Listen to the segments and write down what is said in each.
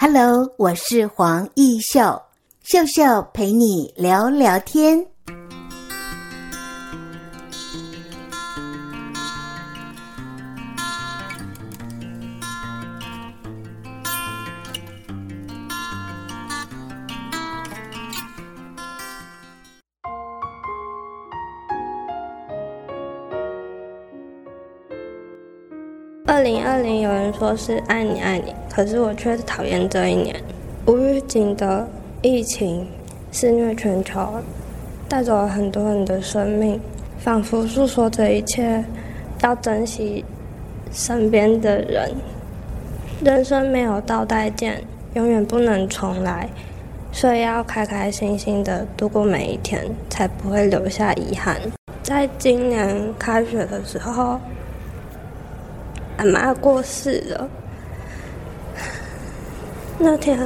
Hello，我是黄奕秀，秀秀陪你聊聊天。二零二零有人说是爱你爱你，可是我却讨厌这一年。无预警的疫情肆虐全球，带走了很多人的生命，仿佛诉说着一切要珍惜身边的人。人生没有倒带键，永远不能重来，所以要开开心心的度过每一天，才不会留下遗憾。在今年开学的时候。俺妈过世了。那天，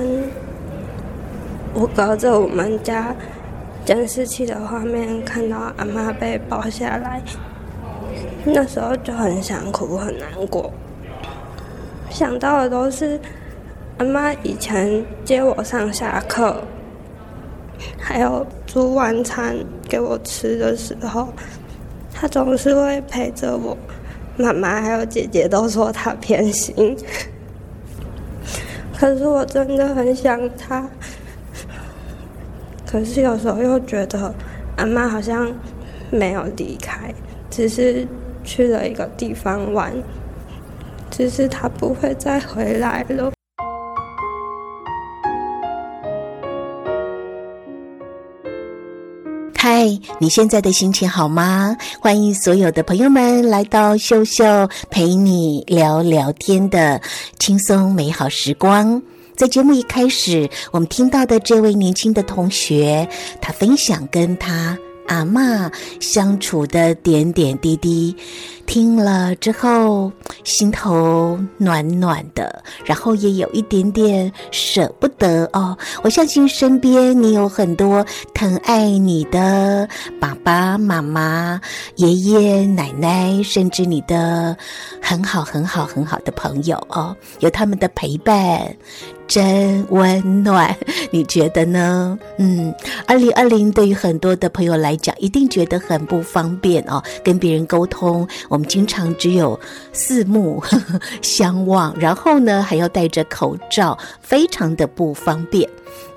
我隔着我们家监视器的画面看到阿妈被抱下来，那时候就很想哭，很难过。想到的都是阿妈以前接我上下课，还有煮晚餐给我吃的时候，她总是会陪着我。妈妈还有姐姐都说她偏心，可是我真的很想他。可是有时候又觉得阿妈好像没有离开，只是去了一个地方玩，只是他不会再回来了。嗨，你现在的心情好吗？欢迎所有的朋友们来到秀秀陪你聊聊天的轻松美好时光。在节目一开始，我们听到的这位年轻的同学，他分享跟他阿妈相处的点点滴滴。听了之后，心头暖暖的，然后也有一点点舍不得哦。我相信身边你有很多疼爱你的爸爸妈妈、爷爷奶奶，甚至你的很好很好很好的朋友哦，有他们的陪伴。真温暖，你觉得呢？嗯，二零二零对于很多的朋友来讲，一定觉得很不方便哦，跟别人沟通，我们经常只有四目呵 呵相望，然后呢还要戴着口罩，非常的不方便。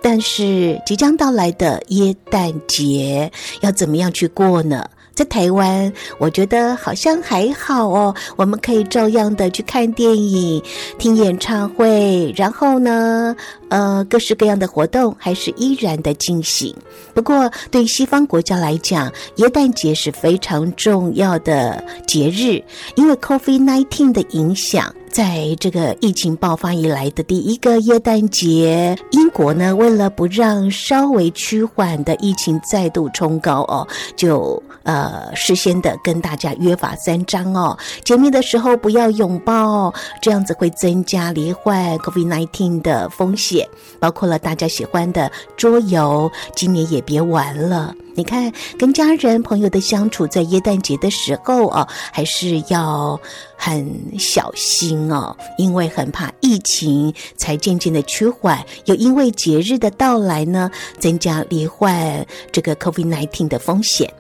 但是即将到来的耶诞节，要怎么样去过呢？在台湾，我觉得好像还好哦。我们可以照样的去看电影、听演唱会，然后呢，呃，各式各样的活动还是依然的进行。不过，对西方国家来讲，耶诞节是非常重要的节日，因为 COVID-19 的影响。在这个疫情爆发以来的第一个耶诞节，英国呢，为了不让稍微趋缓的疫情再度冲高哦，就呃事先的跟大家约法三章哦，见面的时候不要拥抱，这样子会增加罹患 COVID-19 的风险，包括了大家喜欢的桌游，今年也别玩了。你看，跟家人朋友的相处，在耶诞节的时候哦，还是要很小心哦，因为很怕疫情才渐渐的趋缓，又因为节日的到来呢，增加罹患这个 COVID-19 的风险。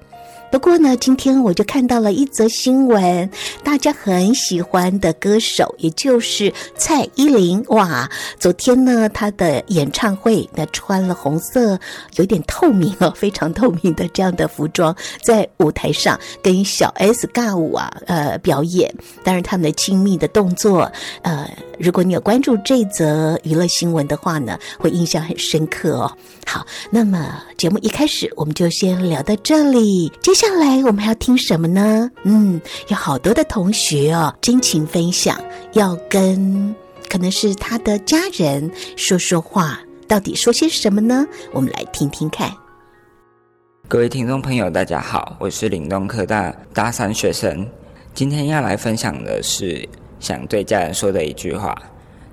不过呢，今天我就看到了一则新闻，大家很喜欢的歌手，也就是蔡依林。哇，昨天呢，她的演唱会，那穿了红色，有点透明哦，非常透明的这样的服装，在舞台上跟小 S 尬舞啊，呃，表演。当然，他们的亲密的动作，呃，如果你有关注这则娱乐新闻的话呢，会印象很深刻哦。好，那么节目一开始，我们就先聊到这里。接接下来我们还要听什么呢？嗯，有好多的同学哦，真情分享，要跟可能是他的家人说说话，到底说些什么呢？我们来听听看。各位听众朋友，大家好，我是岭东科大大三学生，今天要来分享的是想对家人说的一句话。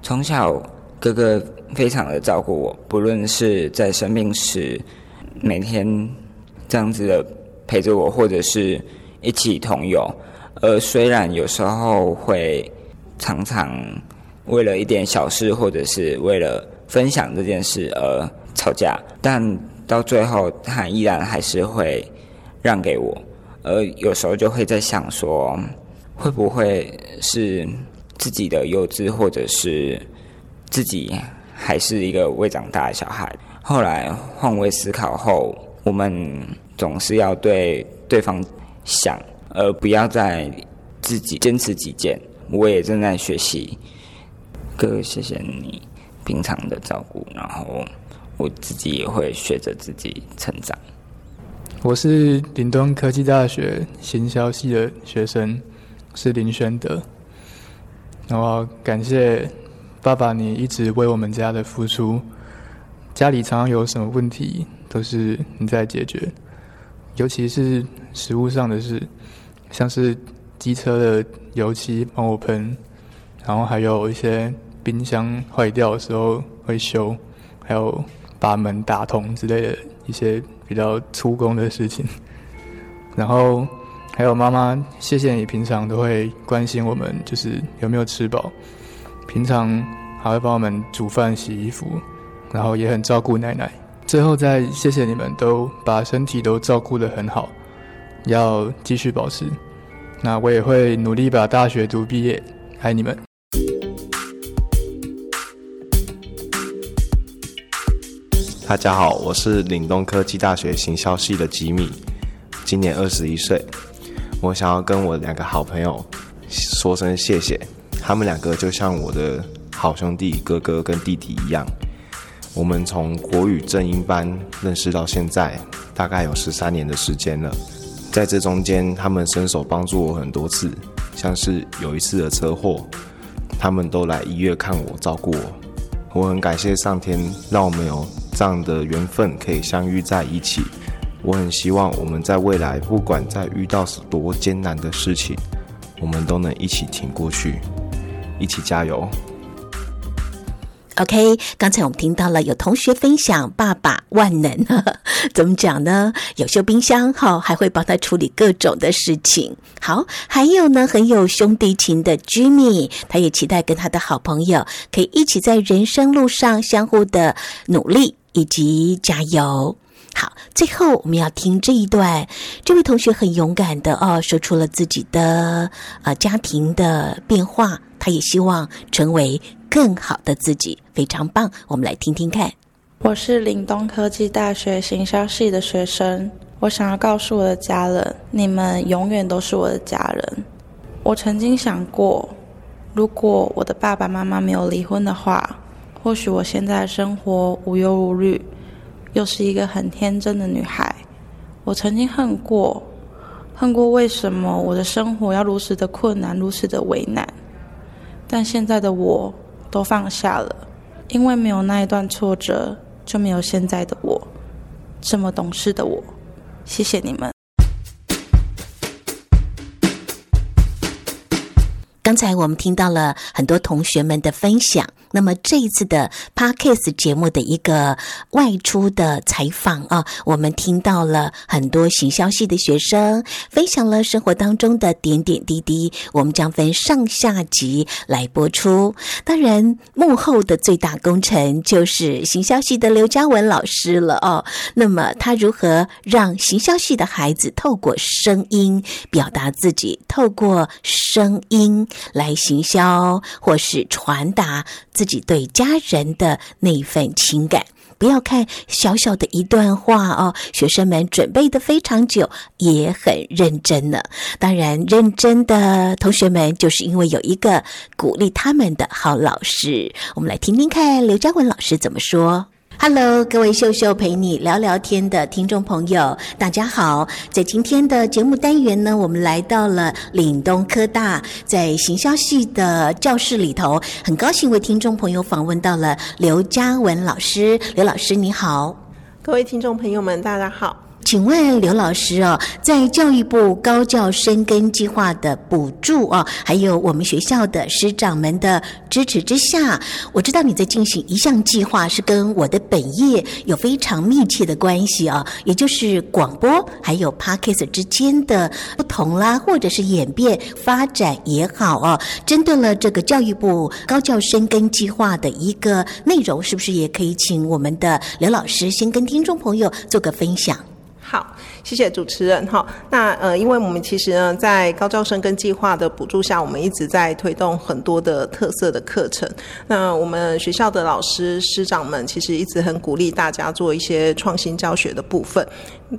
从小，哥哥非常的照顾我，不论是在生病时，每天这样子的陪着我，或者是一起同游。而虽然有时候会常常为了一点小事，或者是为了分享这件事而吵架，但到最后他依然还是会让给我。而有时候就会在想说，会不会是自己的幼稚，或者是自己还是一个未长大的小孩？后来换位思考后，我们总是要对对方想，而不要再自己坚持己见。我也正在学习，哥，谢谢你平常的照顾，然后我自己也会学着自己成长。我是林东科技大学行销系的学生，是林轩德。然后感谢爸爸，你一直为我们家的付出。家里常常有什么问题，都是你在解决，尤其是食物上的事，像是机车的油漆帮我喷，然后还有一些冰箱坏掉的时候会修，还有把门打通之类的一些。比较粗工的事情，然后还有妈妈，谢谢你平常都会关心我们，就是有没有吃饱，平常还会帮我们煮饭、洗衣服，然后也很照顾奶奶。最后再谢谢你们都把身体都照顾得很好，要继续保持。那我也会努力把大学读毕业，爱你们。大家好，我是岭东科技大学行销系的吉米，今年二十一岁。我想要跟我两个好朋友说声谢谢，他们两个就像我的好兄弟，哥哥跟弟弟一样。我们从国语正音班认识到现在，大概有十三年的时间了。在这中间，他们伸手帮助我很多次，像是有一次的车祸，他们都来医院看我，照顾我。我很感谢上天，让我们有。这样的缘分可以相遇在一起，我很希望我们在未来，不管在遇到多艰难的事情，我们都能一起挺过去，一起加油。OK，刚才我们听到了有同学分享，爸爸万能呵呵，怎么讲呢？有修冰箱，好，还会帮他处理各种的事情。好，还有呢，很有兄弟情的 Jimmy，他也期待跟他的好朋友可以一起在人生路上相互的努力。以及加油！好，最后我们要听这一段。这位同学很勇敢的哦，说出了自己的呃家庭的变化，他也希望成为更好的自己，非常棒。我们来听听看。我是岭东科技大学行销系的学生，我想要告诉我的家人，你们永远都是我的家人。我曾经想过，如果我的爸爸妈妈没有离婚的话。或许我现在生活无忧无虑，又是一个很天真的女孩。我曾经恨过，恨过为什么我的生活要如此的困难，如此的为难。但现在的我都放下了，因为没有那一段挫折，就没有现在的我，这么懂事的我。谢谢你们。刚才我们听到了很多同学们的分享。那么这一次的 Podcast 节目的一个外出的采访啊，我们听到了很多行销系的学生分享了生活当中的点点滴滴。我们将分上下集来播出。当然，幕后的最大功臣就是行销系的刘嘉文老师了哦。那么他如何让行销系的孩子透过声音表达自己，透过声音来行销，或是传达？自己对家人的那份情感，不要看小小的一段话哦。学生们准备的非常久，也很认真呢。当然，认真的同学们就是因为有一个鼓励他们的好老师。我们来听听看刘嘉文老师怎么说。Hello，各位秀秀陪你聊聊天的听众朋友，大家好。在今天的节目单元呢，我们来到了岭东科大，在行销系的教室里头，很高兴为听众朋友访问到了刘嘉文老师。刘老师你好，各位听众朋友们，大家好。请问刘老师哦，在教育部高教深耕计划的补助哦，还有我们学校的师长们的支持之下，我知道你在进行一项计划，是跟我的本业有非常密切的关系啊，也就是广播还有 Podcast 之间的不同啦，或者是演变发展也好哦。针对了这个教育部高教深耕计划的一个内容，是不是也可以请我们的刘老师先跟听众朋友做个分享？好，谢谢主持人哈。那呃，因为我们其实呢，在高教生跟计划的补助下，我们一直在推动很多的特色的课程。那我们学校的老师师长们其实一直很鼓励大家做一些创新教学的部分。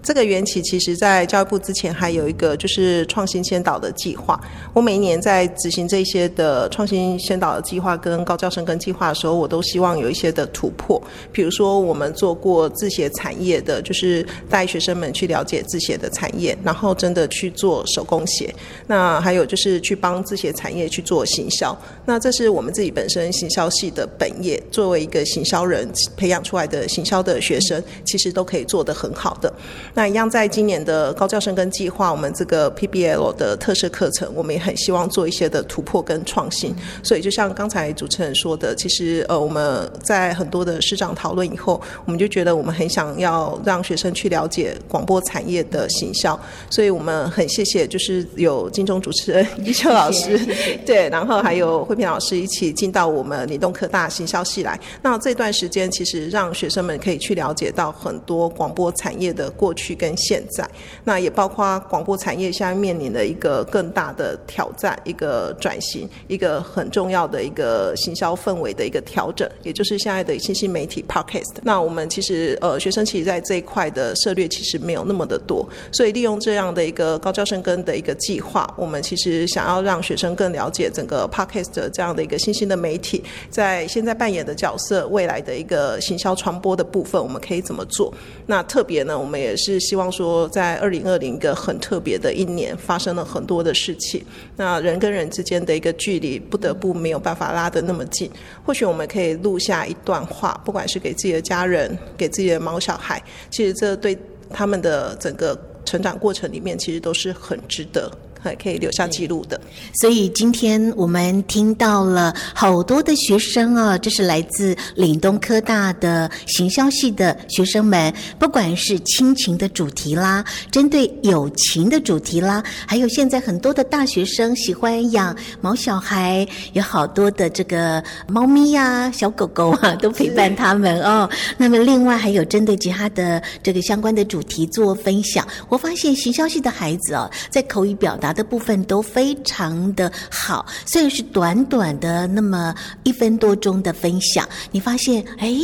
这个缘起其实，在教育部之前还有一个就是创新先导的计划。我每一年在执行这些的创新先导的计划跟高教生跟计划的时候，我都希望有一些的突破。比如说，我们做过自学产业的，就是带学生去了解制鞋的产业，然后真的去做手工鞋。那还有就是去帮制鞋产业去做行销。那这是我们自己本身行销系的本业，作为一个行销人培养出来的行销的学生，其实都可以做得很好的。那一样，在今年的高教深耕计划，我们这个 PBL 的特色课程，我们也很希望做一些的突破跟创新。所以，就像刚才主持人说的，其实呃，我们在很多的市长讨论以后，我们就觉得我们很想要让学生去了解广播产业的行销。所以我们很谢谢，就是有金钟主持人 一秋老师，谢谢对，然后还有慧萍老师一起进到我们理东科大行销系来。那这段时间，其实让学生们可以去了解到很多广播产业的过去跟现在，那也包括广播产业现在面临的一个更大的挑战，一个转型，一个很重要的一个行销氛围的一个调整，也就是现在的新兴媒体 Podcast。那我们其实呃学生其实在这一块的策略其实没有那么的多，所以利用这样的一个高教深耕的一个计划，我们其实想要让学生更了解整个 Podcast 这样的一个新兴的媒体，在现在扮演的角色，未来的一个行销传播的部分，我们可以怎么做？那特别呢，我们也是希望。说在二零二零个很特别的一年，发生了很多的事情。那人跟人之间的一个距离，不得不没有办法拉得那么近。或许我们可以录下一段话，不管是给自己的家人，给自己的毛小孩，其实这对他们的整个成长过程里面，其实都是很值得。还可以留下记录的，所以今天我们听到了好多的学生啊，这是来自岭东科大的行销系的学生们，不管是亲情的主题啦，针对友情的主题啦，还有现在很多的大学生喜欢养毛小孩，有好多的这个猫咪呀、啊、小狗狗啊，都陪伴他们哦。那么另外还有针对其他的这个相关的主题做分享，我发现行销系的孩子哦，在口语表达。的部分都非常的好，虽然是短短的那么一分多钟的分享，你发现，哎，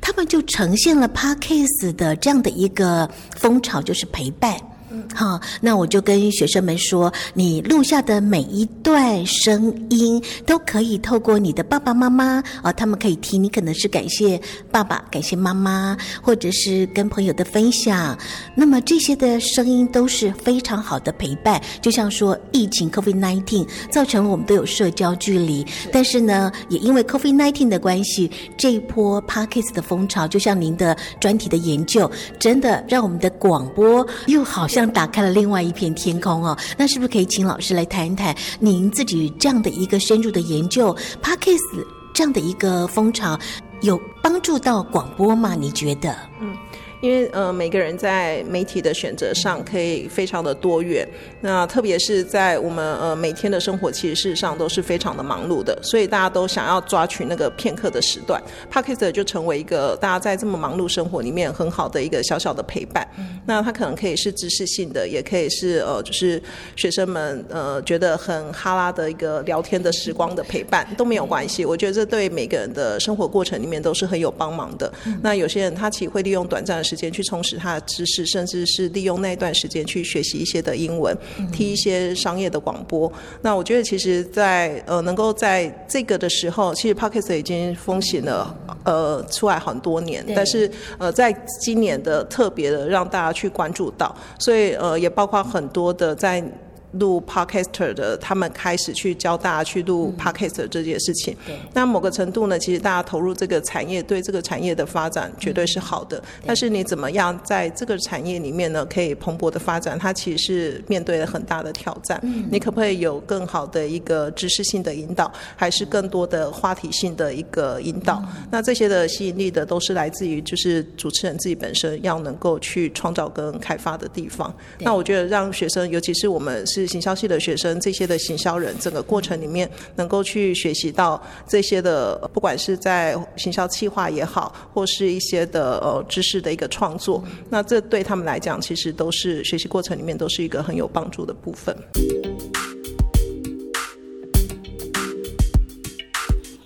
他们就呈现了 Parkes 的这样的一个风潮，就是陪伴。好，那我就跟学生们说，你录下的每一段声音都可以透过你的爸爸妈妈啊，他们可以听。你可能是感谢爸爸，感谢妈妈，或者是跟朋友的分享。那么这些的声音都是非常好的陪伴。就像说疫情 COVID-19 造成了我们都有社交距离，但是呢，也因为 COVID-19 的关系，这一波 Parkes 的风潮，就像您的专题的研究，真的让我们的广播又好像。打开了另外一片天空哦，那是不是可以请老师来谈一谈您自己这样的一个深入的研究，Parkes 这样的一个风潮有帮助到广播吗？你觉得？嗯。因为呃，每个人在媒体的选择上可以非常的多元，那特别是在我们呃每天的生活，其实事实上都是非常的忙碌的，所以大家都想要抓取那个片刻的时段，Podcast 就成为一个大家在这么忙碌生活里面很好的一个小小的陪伴。那它可能可以是知识性的，也可以是呃就是学生们呃觉得很哈拉的一个聊天的时光的陪伴都没有关系。我觉得这对每个人的生活过程里面都是很有帮忙的。那有些人他其实会利用短暂的时间去充实他的知识，甚至是利用那段时间去学习一些的英文，听一些商业的广播。那我觉得，其实在，在呃，能够在这个的时候，其实 Pocket 已经风行了，呃，出来很多年。但是，呃，在今年的特别的让大家去关注到，所以呃，也包括很多的在。录 Podcaster 的，他们开始去教大家去录 Podcaster 这件事情。对。那某个程度呢，其实大家投入这个产业，对这个产业的发展绝对是好的。但是你怎么样在这个产业里面呢，可以蓬勃的发展？它其实是面对了很大的挑战。嗯。你可不可以有更好的一个知识性的引导，还是更多的话题性的一个引导？那这些的吸引力的都是来自于就是主持人自己本身要能够去创造跟开发的地方。那我觉得让学生，尤其是我们是行销系的学生，这些的行销人，整个过程里面能够去学习到这些的，不管是在行销企划也好，或是一些的呃知识的一个创作，那这对他们来讲，其实都是学习过程里面都是一个很有帮助的部分。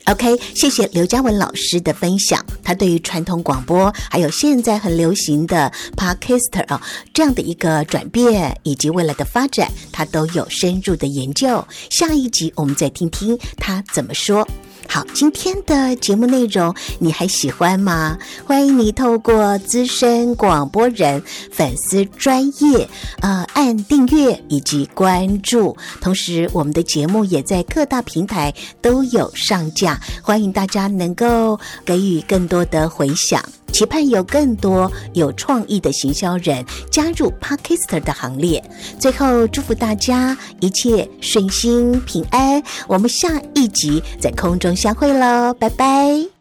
OK，谢谢刘嘉文老师的分享。他对于传统广播，还有现在很流行的 Podcaster 啊这样的一个转变，以及未来的发展，他都有深入的研究。下一集我们再听听他怎么说。好，今天的节目内容你还喜欢吗？欢迎你透过资深广播人粉丝专业，呃，按订阅以及关注。同时，我们的节目也在各大平台都有上架，欢迎大家能够给予更多的回响。期盼有更多有创意的行销人加入 Parkister 的行列。最后，祝福大家一切顺心平安。我们下一集在空中相会喽，拜拜。